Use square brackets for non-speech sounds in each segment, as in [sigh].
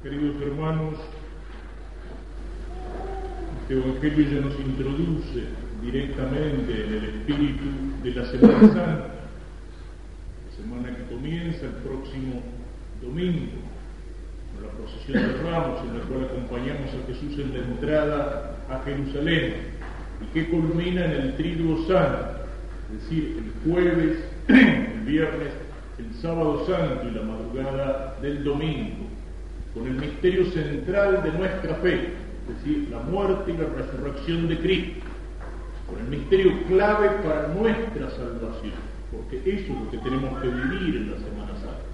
Queridos hermanos, este Evangelio ya nos introduce directamente en el espíritu de la Semana Santa, la semana que comienza el próximo domingo, con la procesión de Ramos, en la cual acompañamos a Jesús en la entrada a Jerusalén, y que culmina en el Triduo Santo, es decir, el jueves, [clears throat] el viernes, el sábado santo y la madrugada del domingo, con el misterio central de nuestra fe, es decir, la muerte y la resurrección de Cristo, con el misterio clave para nuestra salvación, porque eso es lo que tenemos que vivir en la Semana Santa.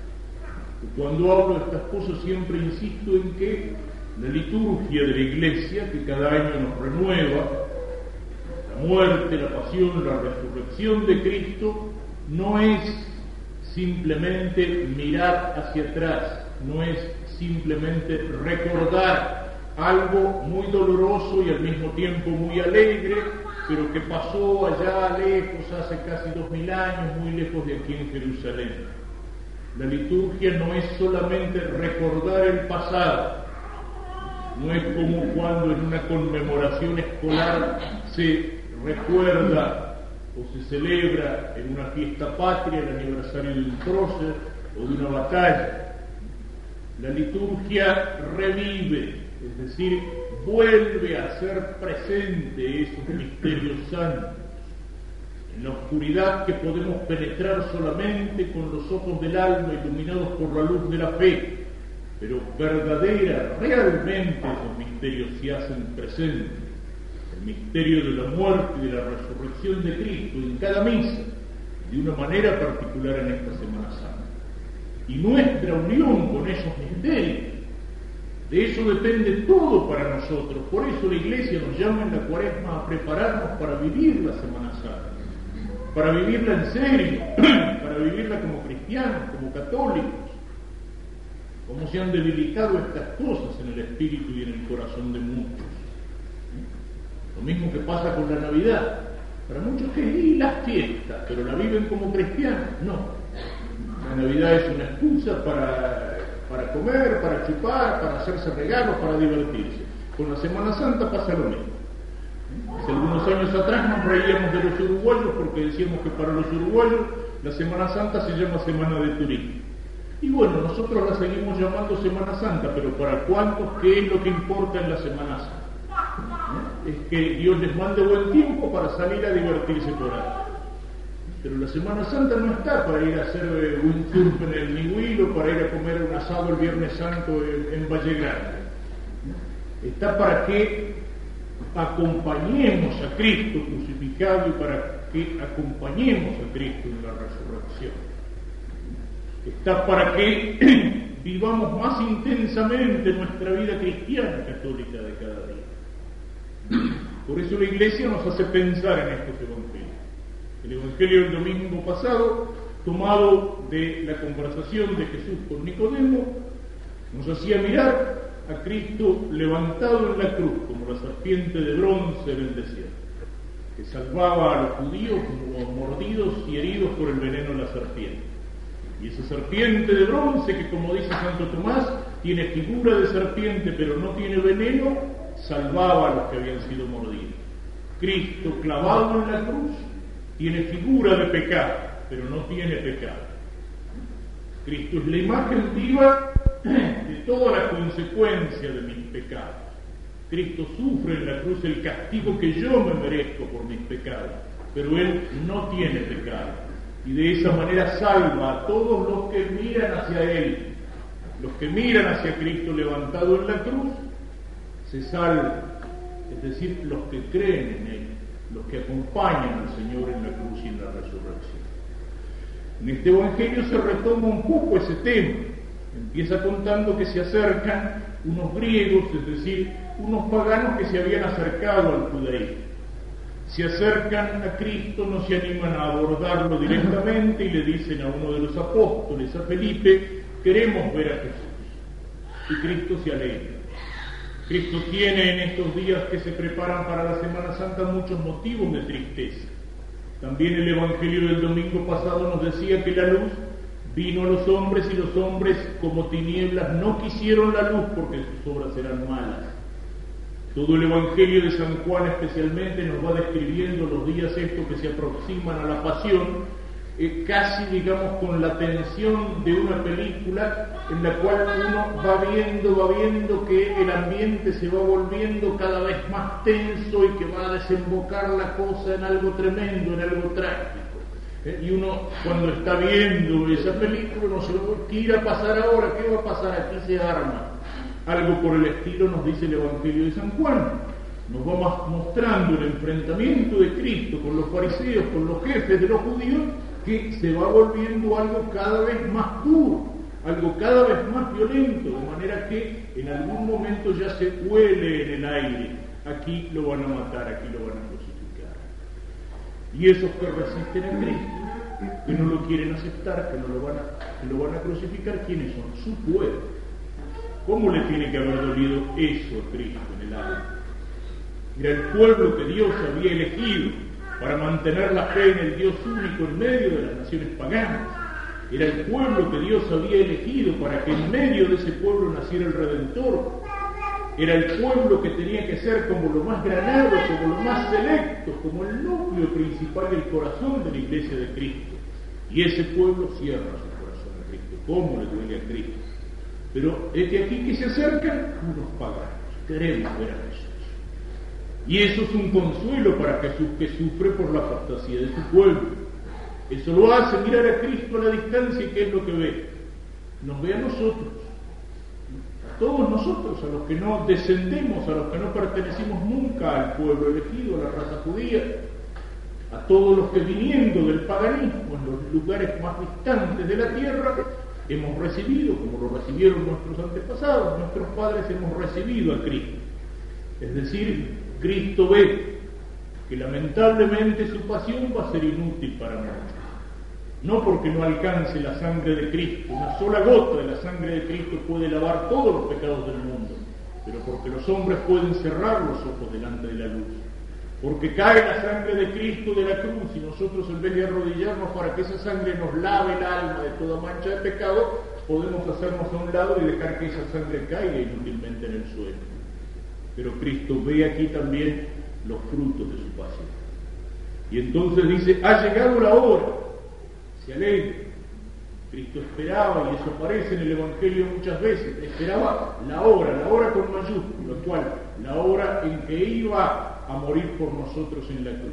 Y cuando hablo de estas cosas siempre insisto en que la liturgia de la Iglesia, que cada año nos renueva, la muerte, la pasión, la resurrección de Cristo, no es simplemente mirar hacia atrás, no es simplemente recordar algo muy doloroso y al mismo tiempo muy alegre, pero que pasó allá lejos, hace casi dos mil años, muy lejos de aquí en Jerusalén. La liturgia no es solamente recordar el pasado, no es como cuando en una conmemoración escolar se recuerda o se celebra en una fiesta patria el aniversario de un prócer o de una batalla. La liturgia revive, es decir, vuelve a ser presente esos misterios santos, en la oscuridad que podemos penetrar solamente con los ojos del alma iluminados por la luz de la fe, pero verdadera, realmente esos misterios se hacen presentes. El misterio de la muerte y de la resurrección de Cristo en cada misa, de una manera particular en esta Semana Santa y nuestra unión con esos misterios. De eso depende todo para nosotros. Por eso la Iglesia nos llama en la cuaresma a prepararnos para vivir la Semana Santa, para vivirla en serio, [clears throat] para vivirla como cristianos, como católicos. Cómo se han debilitado estas cosas en el espíritu y en el corazón de muchos. Lo mismo que pasa con la Navidad. Para muchos que y las fiestas, pero la viven como cristianos. No, la Navidad es una excusa para, para comer, para chupar, para hacerse regalos, para divertirse. Con la Semana Santa pasa lo mismo. Hace algunos años atrás nos reíamos de los uruguayos porque decíamos que para los uruguayos la Semana Santa se llama Semana de Turismo. Y bueno, nosotros la seguimos llamando Semana Santa, pero para cuántos, ¿qué es lo que importa en la Semana Santa? Es que Dios les mande buen tiempo para salir a divertirse por ahí. Pero la Semana Santa no está para ir a hacer eh, un surf en el Nihuil o para ir a comer un asado el Viernes Santo en, Valle Grande. Está para que acompañemos a Cristo crucificado y para que acompañemos a Cristo en la resurrección. Está para que [clears throat] vivamos más intensamente nuestra vida cristiana católica de cada día. Por eso la Iglesia nos hace pensar en estos evangelios. El Evangelio del domingo pasado, tomado de la conversación de Jesús con Nicodemo, nos hacía mirar a Cristo levantado en la cruz como la serpiente de bronce en el desierto, que salvaba a los judíos como mordidos y heridos por el veneno de la serpiente. Y esa serpiente de bronce que como dice Santo Tomás, tiene figura de serpiente pero no tiene veneno, salvaba a los que habían sido mordidos. Cristo clavado en la cruz tiene figura de pecado, pero no tiene pecado. Cristo es la imagen viva de toda la consecuencia de mis pecados. Cristo sufre en la cruz el castigo que yo me merezco por mis pecados, pero Él no tiene pecado. Y de esa manera salva a todos los que miran hacia Él. Los que miran hacia Cristo levantado en la cruz, se salvan. Es decir, los que creen en Él los que acompañan al Señor en la cruz y en la resurrección. En este Evangelio se retoma un poco ese tema. Empieza contando que se acercan unos griegos, es decir, unos paganos que se habían acercado al judaísmo. Se acercan a Cristo, no se animan a abordarlo directamente y le dicen a uno de los apóstoles, a Felipe, queremos ver a Jesús. Y Cristo se alegra. Cristo tiene en estos días que se preparan para la Semana Santa muchos motivos de tristeza. También el Evangelio del domingo pasado nos decía que la luz vino a los hombres y los hombres como tinieblas no quisieron la luz porque sus obras eran malas. Todo el Evangelio de San Juan especialmente nos va describiendo los días estos que se aproximan a la pasión, casi digamos con la tensión de una película en la cual uno va viendo, va viendo que el ambiente se va volviendo cada vez más tenso y que va a desembocar la cosa en algo tremendo, en algo trágico. Eh, y uno cuando está viendo esa película no se ¿qué irá a pasar ahora? ¿Qué va a pasar? Aquí se arma. Algo por el estilo nos dice el Evangelio de San Juan. Nos va mostrando el enfrentamiento de Cristo con los fariseos, con los jefes de los judíos, que se va volviendo algo cada vez más duro, algo cada vez más violento, de manera que en algún momento ya se huele en el aire. Aquí lo van a matar, aquí lo van a crucificar. Y esos que resisten a Cristo, que no lo quieren aceptar, que, no lo, van a, que lo van a crucificar, ¿quiénes son? Su pueblo ¿Cómo le tiene que haber dolido eso a Cristo en el alma? Era el pueblo que Dios había elegido para mantener la fe en el Dios único en medio de las naciones paganas. Era el pueblo que Dios había elegido para que en medio de ese pueblo naciera el Redentor. Era el pueblo que tenía que ser como lo más granado, como lo más selecto, como el núcleo principal del corazón de la iglesia de Cristo. Y ese pueblo cierra su corazón a Cristo. ¿Cómo le duele a Cristo? Pero es que aquí que se acercan unos paganos. Queremos ver a Jesús. Y eso es un consuelo para Jesús que sufre por la apostasía de su pueblo. Eso lo hace mirar a Cristo a la distancia y ¿qué es lo que ve? Nos ve a nosotros. A todos nosotros, a los que no descendemos, a los que no pertenecimos nunca al pueblo elegido, a la raza judía, a todos los que viniendo del paganismo en los lugares más distantes de la tierra, hemos recibido, como lo recibieron nuestros antepasados, nuestros padres hemos recibido a Cristo. Es decir, Cristo ve que lamentablemente su pasión va a ser inútil para nosotros. No porque no alcance la sangre de Cristo, una sola gota de la sangre de Cristo puede lavar todos los pecados del mundo, pero porque los hombres pueden cerrar los ojos delante de la luz porque cae la sangre de Cristo de la cruz y nosotros en vez de arrodillarnos para que esa sangre nos lave el alma de toda mancha de pecado, podemos hacernos a un lado y dejar que esa sangre caiga inútilmente en el suelo. Pero Cristo ve aquí también los frutos de su pasión. Y entonces dice, ha llegado la hora, se alegra. Cristo esperaba, y eso aparece en el Evangelio muchas veces, esperaba la hora, la hora con mayúscula, cual la hora en que iba a morir por nosotros en la cruz.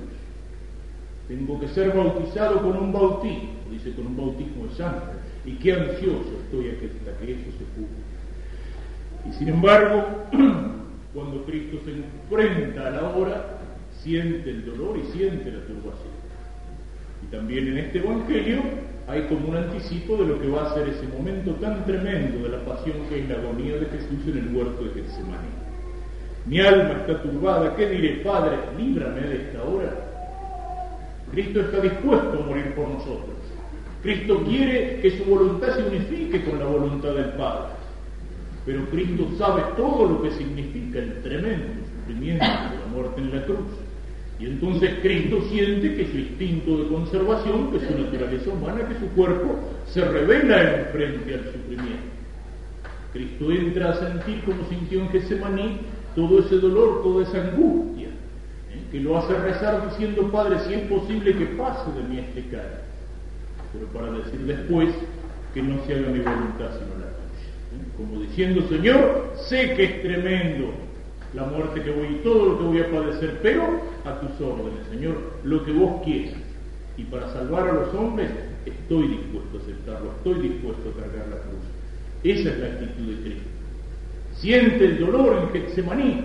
Tengo que ser bautizado con un bautismo, dice con un bautismo de sangre. Y qué ansioso estoy hasta que eso se cumpla. Y sin embargo, [clears throat] cuando Cristo se enfrenta a la hora, siente el dolor y siente la turbación. Y también en este Evangelio hay como un anticipo de lo que va a ser ese momento tan tremendo de la pasión que es la agonía de Jesús en el huerto de Getsemaní. Mi alma está turbada, ¿qué diré, Padre? Líbrame de esta hora. Cristo está dispuesto a morir por nosotros. Cristo quiere que su voluntad se unifique con la voluntad del Padre. Pero Cristo sabe todo lo que significa el tremendo sufrimiento de la muerte en la cruz. Y entonces Cristo siente que su instinto de conservación, que su naturaleza humana, que su cuerpo se revela en frente al sufrimiento. Cristo entra a sentir como sintió en Getsemaní todo ese dolor, toda esa angustia, ¿eh? que lo hace rezar diciendo, Padre, si es posible que pase de mí este cara, pero para decir después que no se haga mi voluntad sino. Como diciendo, Señor, sé que es tremendo la muerte que voy y todo lo que voy a padecer, pero a tus órdenes, Señor, lo que vos quieras. Y para salvar a los hombres, estoy dispuesto a aceptarlo, estoy dispuesto a cargar la cruz. Esa es la actitud de Cristo siente el dolor en Getsemaní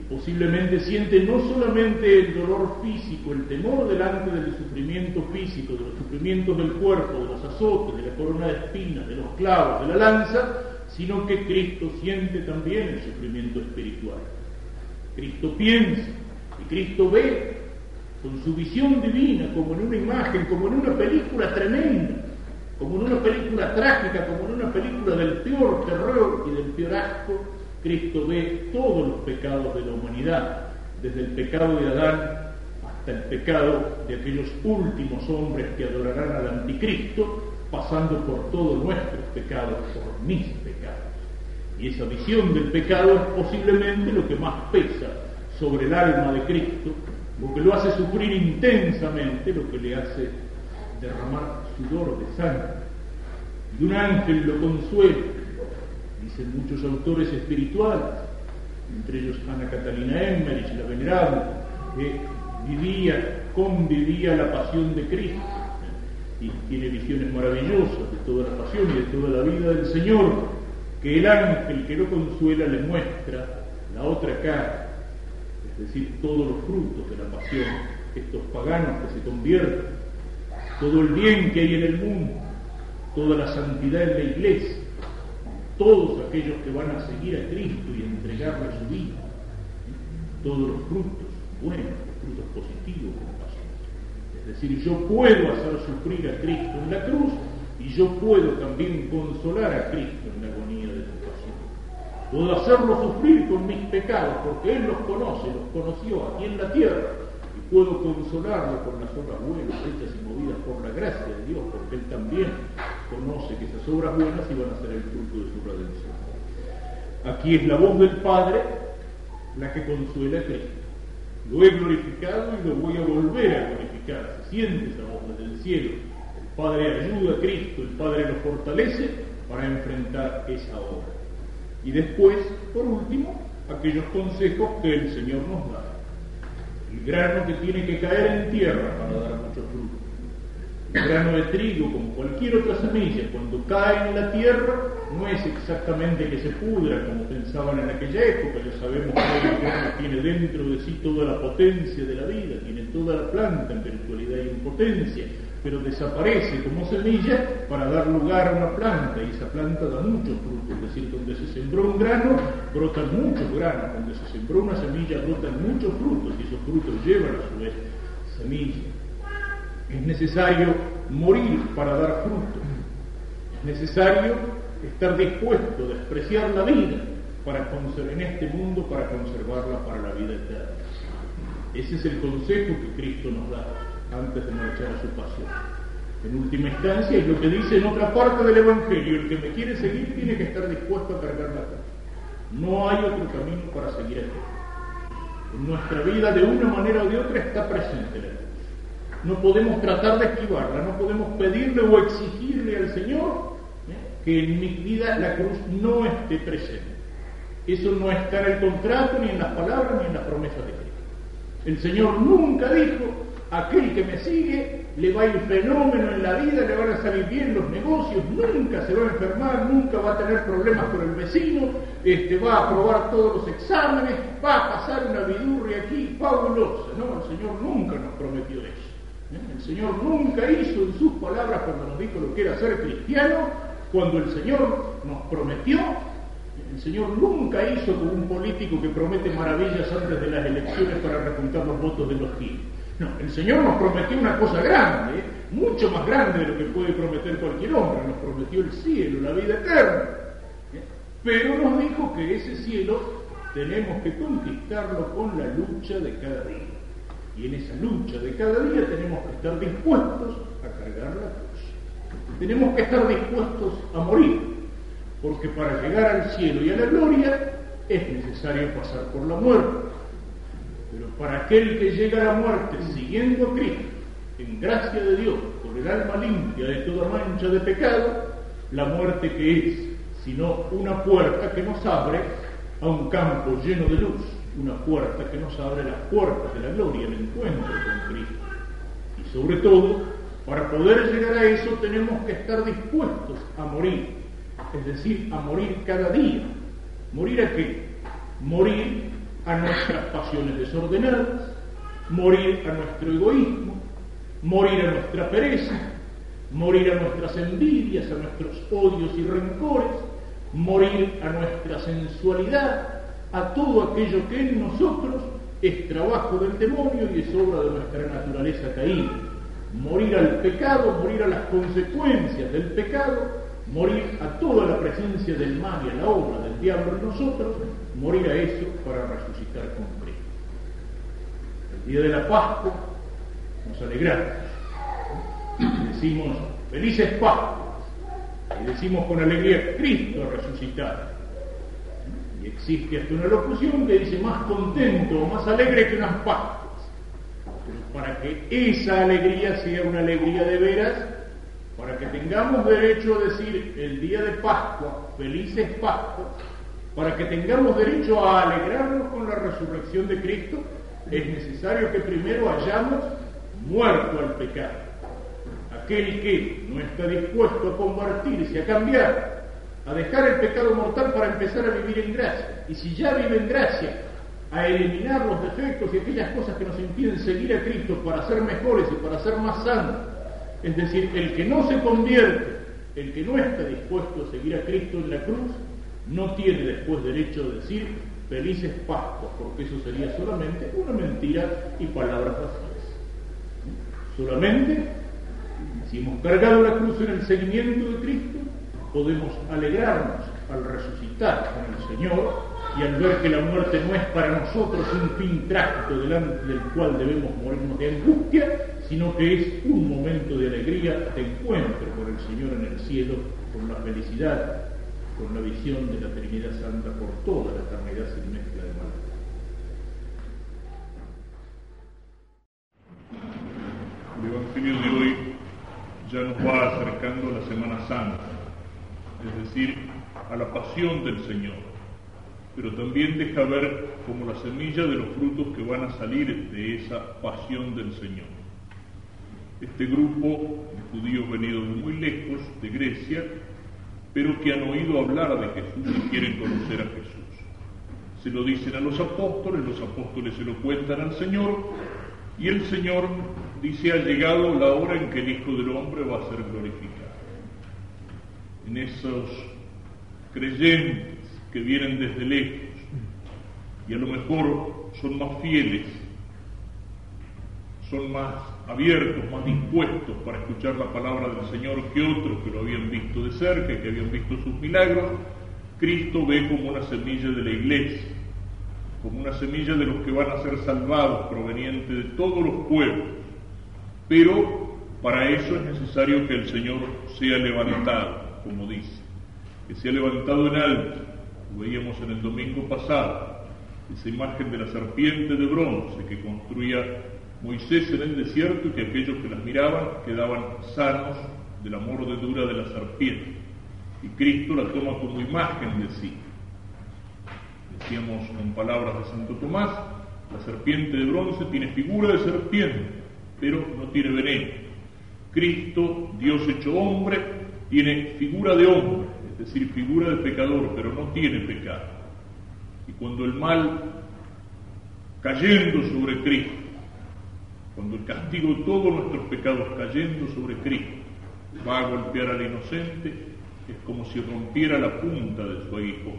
y posiblemente siente no solamente el dolor físico, el temor delante del sufrimiento físico, de los sufrimientos del cuerpo, de los azotes, de la corona de espinas, de los clavos, de la lanza, sino que Cristo siente también el sufrimiento espiritual. Cristo piensa y Cristo ve con su visión divina, como en una imagen, como en una película tremenda, como en una película trágica, como en una película del peor terror y del peor asco, Cristo ve todos los pecados de la humanidad, desde el pecado de Adán hasta el pecado de aquellos últimos hombres que adorarán al anticristo, pasando por todos nuestros pecados, por mis pecados. Y esa visión del pecado es posiblemente lo que más pesa sobre el alma de Cristo, lo que lo hace sufrir intensamente, lo que le hace derramar sudor de sangre. Y un ángel lo consuela, dicen muchos autores espirituales, entre ellos Ana Catalina Emmerich, la venerable, que vivía, convivía la pasión de Cristo y tiene visiones maravillosas de toda la pasión y de toda la vida del Señor, que el ángel que lo consuela le muestra la otra cara, es decir, todos los frutos de la pasión, estos paganos que se convierten, todo el bien que hay en el mundo, toda la santidad en la iglesia, todos aquellos que van a seguir a Cristo y entregarle su vida, todos los frutos buenos, los frutos positivos la pasión. Es decir, yo puedo hacer sufrir a Cristo en la cruz y yo puedo también consolar a Cristo en la agonía de su pasión. Puedo hacerlo sufrir con mis pecados porque Él los conoce, los conoció aquí en la tierra puedo consolarlo con las obras buenas hechas y movidas por la gracia de Dios porque Él también conoce que esas obras buenas iban a ser el fruto de su redención. Aquí es la voz del Padre la que consuela a Cristo. Lo he glorificado y lo voy a volver a glorificar. Se siente esa voz desde el cielo. El Padre ayuda a Cristo, el Padre lo fortalece para enfrentar esa obra. Y después, por último, aquellos consejos que el Señor nos da. El grano que tiene que caer en tierra para dar mucho fruto el grano de trigo, como cualquier otra semilla, cuando cae en la tierra, no es exactamente que se pudra como pensaban en aquella época. Ya sabemos que el grano tiene dentro de sí toda la potencia de la vida, tiene toda la planta en virtualidad y en potencia, pero desaparece como semilla para dar lugar a una planta, y esa planta da muchos frutos. Es decir, donde se sembró un grano, brotan muchos granos, donde se sembró una semilla, brotan muchos frutos, y esos frutos llevan a su vez semillas. Es necesario morir para dar fruto. Es necesario estar dispuesto a despreciar la vida para en este mundo para conservarla para la vida eterna. Ese es el consejo que Cristo nos da antes de marchar a su pasión. En última instancia es lo que dice en otra parte del Evangelio, el que me quiere seguir tiene que estar dispuesto a cargar la cruz. No hay otro camino para seguir a. En nuestra vida de una manera o de otra está presente la cruz. No podemos tratar de esquivarla, no podemos pedirle o exigirle al Señor ¿eh? que en mi vida la cruz no esté presente. Eso no está en el contrato, ni en las palabras, ni en las promesas de Cristo. El Señor nunca dijo, aquel que me sigue le va a ir fenómeno en la vida, le van a salir bien los negocios, nunca se va a enfermar, nunca va a tener problemas con el vecino, este, va a aprobar todos los exámenes, va a pasar una vidurria aquí fabulosa. No, el Señor nunca nos prometió eso. El Señor nunca hizo en sus palabras cuando nos dijo lo que era ser cristiano, cuando el Señor nos prometió, el Señor nunca hizo como un político que promete maravillas antes de las elecciones para repuntar los votos de los giles. No, el Señor nos prometió una cosa grande, mucho más grande de lo que puede prometer cualquier hombre, nos prometió el cielo, la vida eterna. Pero nos dijo que ese cielo tenemos que conquistarlo con la lucha de cada día. Y en esa lucha de cada día tenemos que estar dispuestos a cargar la cruz. Tenemos que estar dispuestos a morir, porque para llegar al cielo y a la gloria es necesario pasar por la muerte. Pero para aquel que llega a la muerte siguiendo a Cristo, en gracia de Dios, con el alma limpia de toda mancha de pecado, la muerte que es, sino una puerta que nos abre a un campo lleno de luz una puerta que nos abre las puertas de la gloria, el encuentro con Cristo. Y sobre todo, para poder llegar a eso tenemos que estar dispuestos a morir, es decir, a morir cada día. ¿Morir a qué? Morir a nuestras pasiones desordenadas, morir a nuestro egoísmo, morir a nuestra pereza, morir a nuestras envidias, a nuestros odios y rencores, morir a nuestra sensualidad, a todo aquello que en nosotros es trabajo del demonio y es obra de nuestra naturaleza caída. Morir al pecado, morir a las consecuencias del pecado, morir a toda la presencia del mal y a la obra del nosotros, morir a eso para resucitar con Cristo. El día de la Pascua nos alegramos. decimos felices Pascuas y decimos con alegría Cristo resucitado. Y existe hasta una locución que dice más contento, más alegre que unas Pascuas. Para que esa alegría sea una alegría de veras, para que tengamos derecho a decir el día de Pascua, felices Pascuas, para que tengamos derecho a alegrarnos con la resurrección de Cristo, es necesario que primero hayamos muerto al pecado. Aquel que no está dispuesto a convertirse, a cambiar, a dejar el pecado mortal para empezar a vivir en gracia. Y si ya vive en gracia, a eliminar los defectos y aquellas cosas que nos impiden seguir a Cristo para ser mejores y para ser más santos. Es decir, el que no se convierte, el que no está dispuesto a seguir a Cristo en la cruz, no tiene después derecho a decir felices Pascuas, porque eso sería solamente una mentira y palabras vacías. Solamente, si hemos cargado la cruz en el seguimiento de Cristo, podemos alegrarnos al resucitar con el Señor y al ver que la muerte no es para nosotros un fin trágico delante del cual debemos morirnos de angustia, sino que es un momento de alegría, de encuentro con el Señor en el cielo, con la felicidad con la visión de la Trinidad Santa por toda la eternidad sin mezcla de mal. El Evangelio de hoy ya nos va acercando a la Semana Santa, es decir, a la pasión del Señor, pero también deja ver como la semilla de los frutos que van a salir de esa pasión del Señor. Este grupo de judíos venidos de muy lejos, de Grecia, pero que han oído hablar de Jesús y quieren conocer a Jesús. Se lo dicen a los apóstoles, los apóstoles se lo cuentan al Señor, y el Señor dice, ha llegado la hora en que el Hijo del Hombre va a ser glorificado. En esos creyentes que vienen desde lejos y a lo mejor son más fieles, son más abiertos, más dispuestos para escuchar la palabra del Señor que otros que lo habían visto de cerca, que habían visto sus milagros, Cristo ve como una semilla de la iglesia, como una semilla de los que van a ser salvados, proveniente de todos los pueblos. Pero para eso es necesario que el Señor sea levantado, como dice, que sea levantado en alto. Lo veíamos en el domingo pasado, esa imagen de la serpiente de bronce que construía Moisés en el desierto y que aquellos que las miraban quedaban sanos de la mordedura de la serpiente. Y Cristo la toma como imagen de sí. Decíamos con palabras de Santo Tomás, la serpiente de bronce tiene figura de serpiente, pero no tiene veneno. Cristo, Dios hecho hombre, tiene figura de hombre, es decir, figura de pecador, pero no tiene pecado. Y cuando el mal, cayendo sobre Cristo, cuando el castigo de todos nuestros pecados cayendo sobre Cristo va a golpear al inocente, es como si rompiera la punta de su hijo.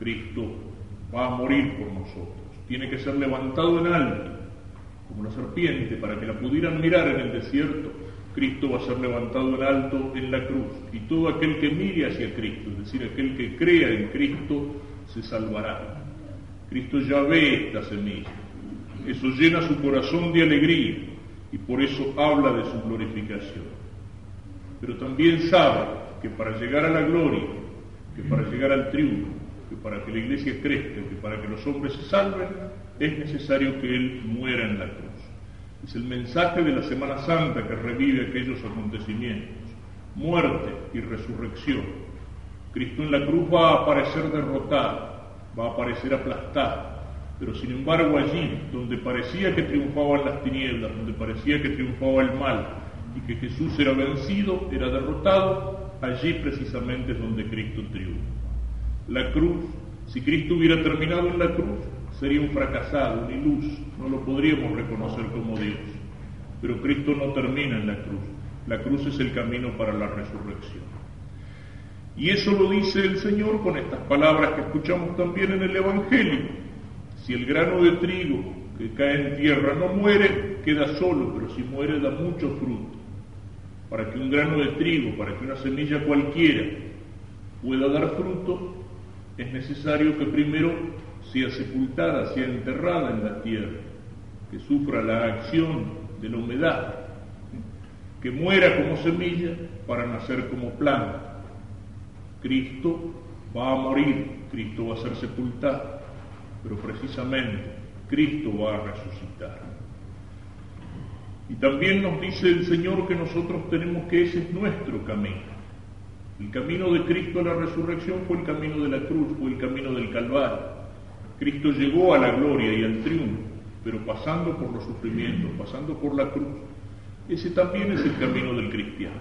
Cristo va a morir por nosotros. Tiene que ser levantado en alto, como la serpiente, para que la pudieran mirar en el desierto. Cristo va a ser levantado en alto en la cruz. Y todo aquel que mire hacia Cristo, es decir, aquel que crea en Cristo, se salvará. Cristo ya ve esta semilla eso llena su corazón de alegría y por eso habla de su glorificación. Pero también sabe que para llegar a la gloria, que para llegar al triunfo, que para que la iglesia crezca, que para que los hombres se salven, es necesario que Él muera en la cruz. Es el mensaje de la Semana Santa que revive aquellos acontecimientos, muerte y resurrección. Cristo en la cruz va a aparecer derrotado, va a aparecer aplastado, pero sin embargo allí, donde parecía que triunfaban las tinieblas, donde parecía que triunfaba el mal y que Jesús era vencido, era derrotado, allí precisamente es donde Cristo triunfa. La cruz, si Cristo hubiera terminado en la cruz, sería un fracasado, un iluso, no lo podríamos reconocer como Dios. Pero Cristo no termina en la cruz, la cruz es el camino para la resurrección. Y eso lo dice el Señor con estas palabras que escuchamos también en el Evangelio. Si el grano de trigo que cae en tierra no muere, queda solo, pero si muere da mucho fruto. Para que un grano de trigo, para que una semilla cualquiera pueda dar fruto, es necesario que primero sea sepultada, sea enterrada en la tierra, que sufra la acción de la humedad. que muera como semilla para nacer como planta. Cristo va a morir, Cristo va a ser sepultado, pero precisamente Cristo va a resucitar. Y también nos dice el Señor que nosotros tenemos que ese es nuestro camino. El camino de Cristo a la resurrección fue el camino de la cruz, fue el camino del Calvario. Cristo llegó a la gloria y al triunfo, pero pasando por los sufrimientos, pasando por la cruz. Ese también es el camino del cristiano.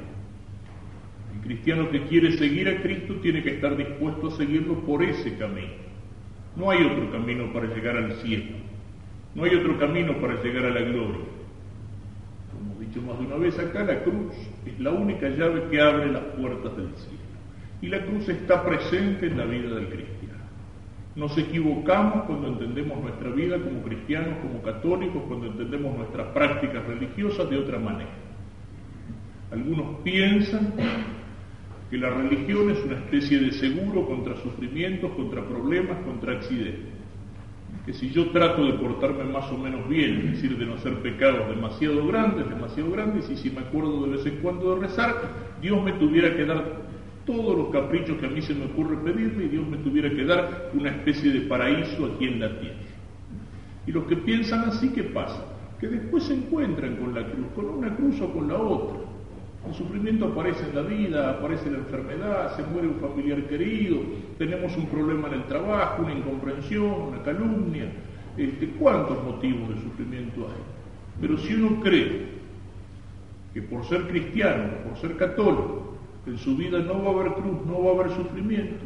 El cristiano que quiere seguir a Cristo tiene que estar dispuesto a seguirlo por ese camino. No hay otro camino para llegar al cielo. No hay otro camino para llegar a la gloria. Como he dicho más de una vez acá, la cruz es la única llave que abre las puertas del cielo. Y la cruz está presente en la vida del cristiano. Nos equivocamos cuando entendemos nuestra vida como cristianos, como católicos, cuando entendemos nuestras prácticas religiosas de otra manera. Algunos piensan que la religión es una especie de seguro contra sufrimientos, contra problemas, contra accidentes. Que si yo trato de portarme más o menos bien, es decir, de no hacer pecados demasiado grandes, demasiado grandes, y si me acuerdo de vez en cuando de rezar, Dios me tuviera que dar todos los caprichos que a mí se me ocurre pedirme y Dios me tuviera que dar una especie de paraíso aquí en la tierra. Y los que piensan así, ¿qué pasa? Que después se encuentran con la cruz, con una cruz o con la otra. El sufrimiento aparece en la vida, aparece la enfermedad, se muere un familiar querido, tenemos un problema en el trabajo, una incomprensión, una calumnia. Este, ¿Cuántos motivos de sufrimiento hay? Pero si uno cree que por ser cristiano, por ser católico, en su vida no va a haber cruz, no va a haber sufrimiento,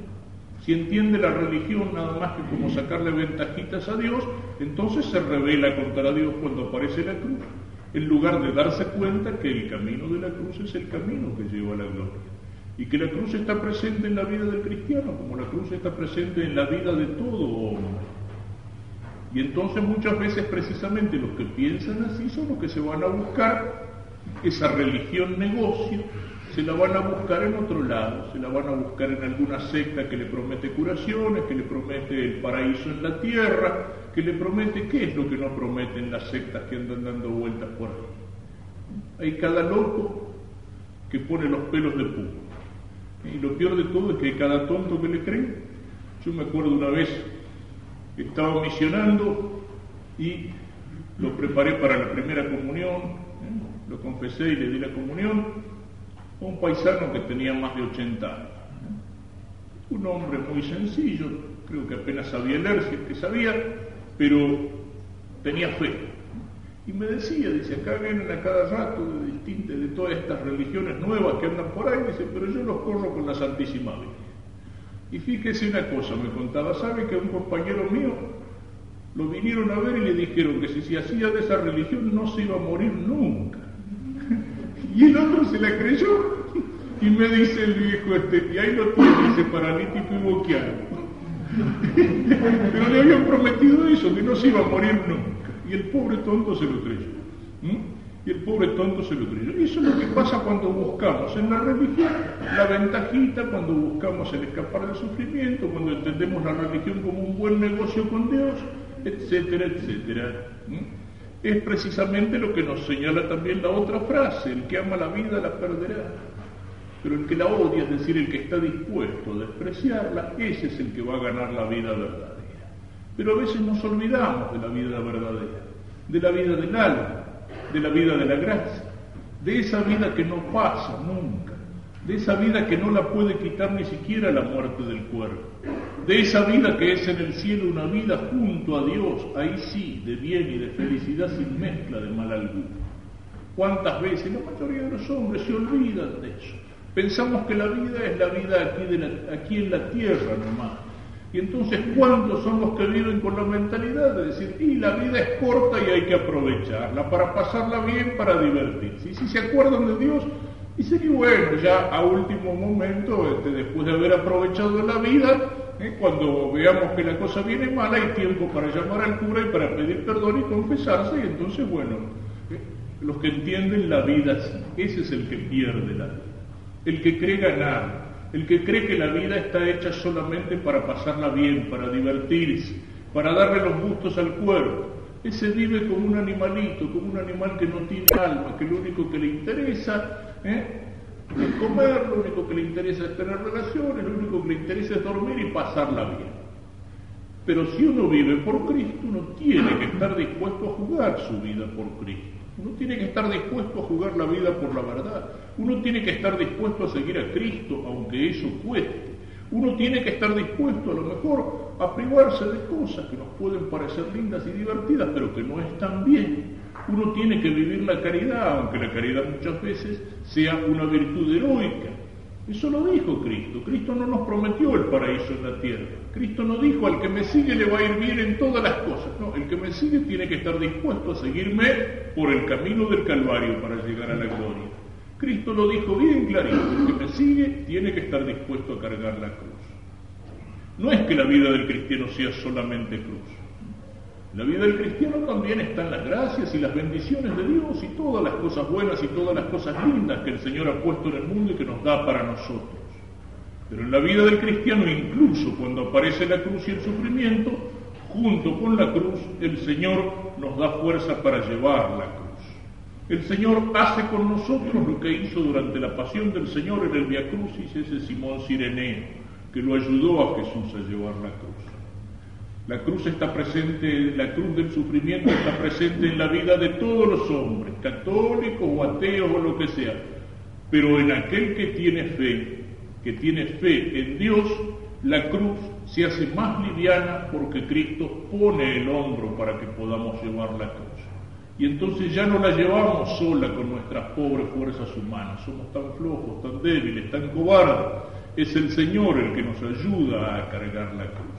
si entiende la religión nada más que como sacarle ventajitas a Dios, entonces se revela contra Dios cuando aparece la cruz en lugar de darse cuenta que el camino de la cruz es el camino que lleva a la gloria. Y que la cruz está presente en la vida del cristiano, como la cruz está presente en la vida de todo hombre. Y entonces muchas veces precisamente los que piensan así son los que se van a buscar esa religión negocio, se la van a buscar en otro lado, se la van a buscar en alguna secta que le promete curaciones, que le promete el paraíso en la tierra, que le promete, ¿qué es lo que no prometen las sectas que andan dando vueltas por ahí? Hay cada loco que pone los pelos de puma. Y lo peor de todo es que hay cada tonto que le cree. Yo me acuerdo una vez que estaba misionando y lo preparé para la primera comunión, ¿eh? lo confesé y le di la comunión un paisano que tenía más de 80 años. Un hombre muy sencillo, creo que apenas sabía leer, es que sabía, pero tenía fe. Y me decía, dice, acá vienen a cada rato de distintas, de todas estas religiones nuevas que andan por ahí, dice, pero yo los corro con la Santísima Virgen. Y fíjese una cosa, me contaba, ¿sabe que un compañero mío lo vinieron a ver y le dijeron que si se hacía de esa religión no se iba a morir nunca? Y el otro se la creyó y me dice el viejo este, y ahí lo tiene, ese paralítico y boqueado. Pero le habían prometido eso, que no se iba a morir nunca. Y el pobre tonto se lo creyó. Y el pobre tonto se lo creyó. Y eso es lo que pasa cuando buscamos en la religión la ventajita, cuando buscamos el escapar del sufrimiento, cuando entendemos la religión como un buen negocio con Dios, etcétera, etcétera es precisamente lo que nos señala también la otra frase, el que ama la vida la perderá, pero el que la odia, es decir, el que está dispuesto a despreciarla, ese es el que va a ganar la vida verdadera. Pero a veces nos olvidamos de la vida verdadera, de la vida del alma, de la vida de la gracia, de esa vida que no pasa nunca, de esa vida que no la puede quitar ni siquiera la muerte del cuerpo, de esa vida que es en el cielo una vida junto a Dios, ahí sí, de bien y de felicidad sin mezcla de mal alguno. ¿Cuántas veces la mayoría de los hombres se olvidan de eso? Pensamos que la vida es la vida aquí, aquí en la tierra nomás. Y entonces, ¿cuántos son los que viven con la mentalidad de decir, y la vida es corta y hay que aprovecharla para pasarla bien, para divertirse? Y si se acuerdan de Dios, y sería bueno, ya a último momento, este, después de haber aprovechado la vida, ¿eh? cuando veamos que la cosa viene mal, hay tiempo para llamar al cura y para pedir perdón y confesarse, y entonces, bueno, ¿eh? los que entienden la vida, ese es el que pierde la vida, el que cree ganar, el que cree que la vida está hecha solamente para pasarla bien, para divertirse, para darle los gustos al cuerpo, ese vive como un animalito, como un animal que no tiene alma, que lo único que le interesa ¿eh? Es comer, lo único que le interesa es tener relaciones, lo único que le interesa es dormir y pasarla bien. Pero si uno vive por Cristo, uno tiene que estar dispuesto a jugar su vida por Cristo. Uno tiene que estar dispuesto a jugar la vida por la verdad. Uno tiene que estar dispuesto a seguir a Cristo, aunque eso cueste. Uno tiene que estar dispuesto a lo mejor a privarse de cosas que nos pueden parecer lindas y divertidas, pero que no están bien. Uno tiene que vivir la caridad, aunque la caridad muchas veces sea una virtud heroica. Eso lo dijo Cristo. Cristo no nos prometió el paraíso en la tierra. Cristo no dijo al que me sigue le va a ir bien en todas las cosas. No, el que me sigue tiene que estar dispuesto a seguirme por el camino del Calvario para llegar a la gloria. Cristo lo dijo bien clarito. El que me sigue tiene que estar dispuesto a cargar la cruz. No es que la vida del cristiano sea solamente cruz. La vida del cristiano también está en las gracias y las bendiciones de Dios y todas las cosas buenas y todas las cosas lindas que el Señor ha puesto en el mundo y que nos da para nosotros. Pero en la vida del cristiano, incluso cuando aparece la cruz y el sufrimiento, junto con la cruz, el Señor nos da fuerza para llevar la cruz. El Señor hace con nosotros lo que hizo durante la pasión del Señor en el Via Crucis ese Simón Sireneo, que lo ayudó a Jesús a llevar la cruz. La cruz está presente, la cruz del sufrimiento está presente en la vida de todos los hombres, católicos o ateos o lo que sea. Pero en aquel que tiene fe, que tiene fe en Dios, la cruz se hace más liviana porque Cristo pone el hombro para que podamos llevar la cruz. Y entonces ya no la llevamos sola con nuestras pobres fuerzas humanas, somos tan flojos, tan débiles, tan cobardes. Es el Señor el que nos ayuda a cargar la cruz.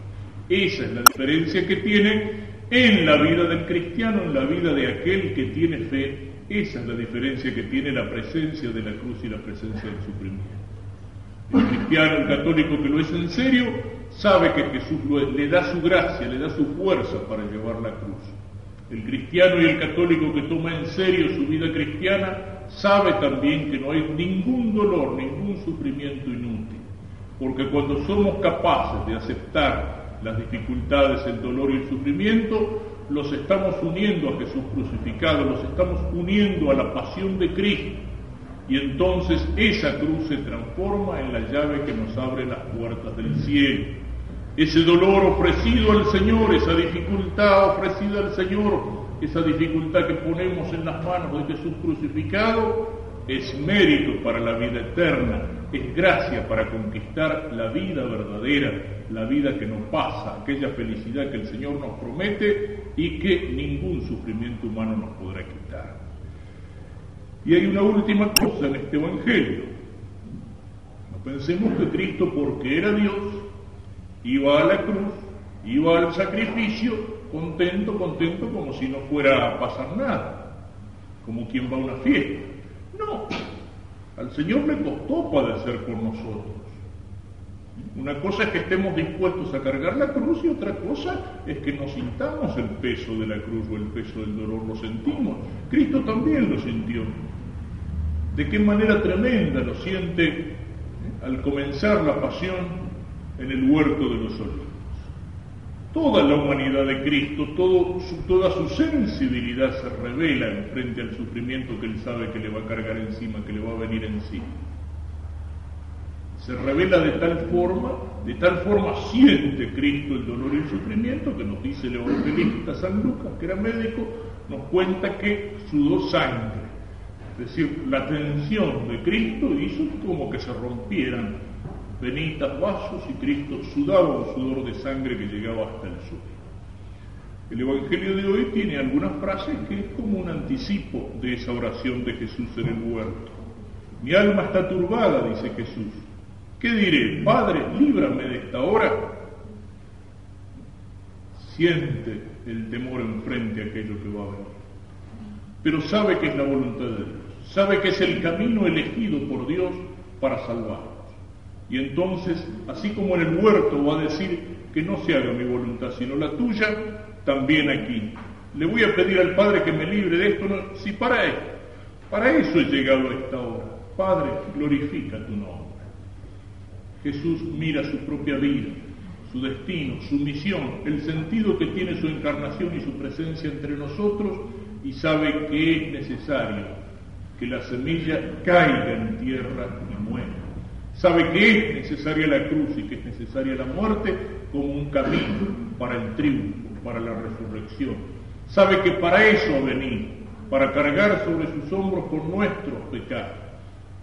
Esa es la diferencia que tiene en la vida del cristiano, en la vida de aquel que tiene fe. Esa es la diferencia que tiene la presencia de la cruz y la presencia del sufrimiento. El cristiano, el católico que lo es en serio, sabe que Jesús le da su gracia, le da su fuerza para llevar la cruz. El cristiano y el católico que toma en serio su vida cristiana sabe también que no hay ningún dolor, ningún sufrimiento inútil. Porque cuando somos capaces de aceptar las dificultades, el dolor y el sufrimiento, los estamos uniendo a Jesús crucificado, los estamos uniendo a la pasión de Cristo. Y entonces esa cruz se transforma en la llave que nos abre las puertas del cielo. Ese dolor ofrecido al Señor, esa dificultad ofrecida al Señor, esa dificultad que ponemos en las manos de Jesús crucificado, es mérito para la vida eterna, es gracia para conquistar la vida verdadera, la vida que no pasa, aquella felicidad que el Señor nos promete y que ningún sufrimiento humano nos podrá quitar. Y hay una última cosa en este Evangelio. No pensemos que Cristo, porque era Dios, iba a la cruz, iba al sacrificio, contento, contento, como si no fuera a pasar nada, como quien va a una fiesta. No, al Señor le costó padecer por nosotros. Una cosa es que estemos dispuestos a cargar la cruz y otra cosa es que nos sintamos el peso de la cruz o el peso del dolor, lo sentimos. Cristo también lo sintió. De qué manera tremenda lo siente ¿eh? al comenzar la pasión en el huerto de los olivos. Toda la humanidad de Cristo, toda su sensibilidad se revela en frente al sufrimiento que él sabe que le va a cargar encima, que le va a venir encima se revela de tal forma, de tal forma siente Cristo el dolor y el sufrimiento que nos dice el evangelista San Lucas, que era médico, nos cuenta que sudó sangre. Es decir, la tensión de Cristo hizo como que se rompieran venitas, vasos y Cristo sudaba un sudor de sangre que llegaba hasta el suelo. El Evangelio de hoy tiene algunas frases que es como un anticipo de esa oración de Jesús en el huerto. Mi alma está turbada, dice Jesús ¿Qué diré? Padre, líbrame de esta hora. Siente el temor enfrente a aquello que va a venir. Pero sabe que es la voluntad de Dios. Sabe que es el camino elegido por Dios para salvarnos. Y entonces, así como en el huerto va a decir que no se haga mi voluntad sino la tuya, también aquí. Le voy a pedir al Padre que me libre de esto. si para para eso he llegado a esta hora. Padre, glorifica tu nombre. Jesús mira su propia vida, su destino, su misión, el sentido que tiene su encarnación y su presencia entre nosotros y sabe que es necesario que la semilla caiga en tierra y muera. Sabe que es necesaria la cruz y que es necesaria la muerte como un camino para el triunfo, para la resurrección. Sabe que para eso ha venido, para cargar sobre sus hombros con nuestros pecados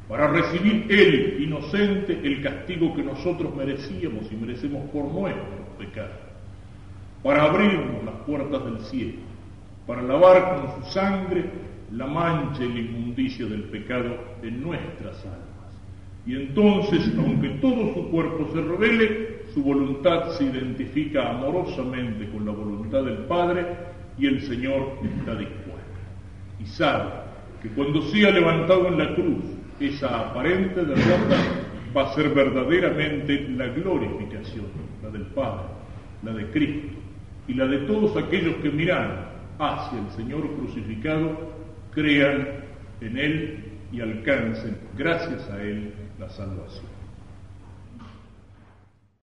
para recibir Él, inocente, el castigo que nosotros merecíamos y merecemos por nuestros pecados, para abrirnos las puertas del cielo, para lavar con su sangre la mancha y la inmundicia del pecado en nuestras almas. Y entonces, aunque todo su cuerpo se revele, su voluntad se identifica amorosamente con la voluntad del Padre y el Señor está dispuesto. Y sabe que cuando sea levantado en la cruz, esa aparente derrota va a ser verdaderamente la glorificación, la del Padre, la de Cristo y la de todos aquellos que miran hacia el Señor crucificado, crean en Él y alcancen, gracias a Él, la salvación.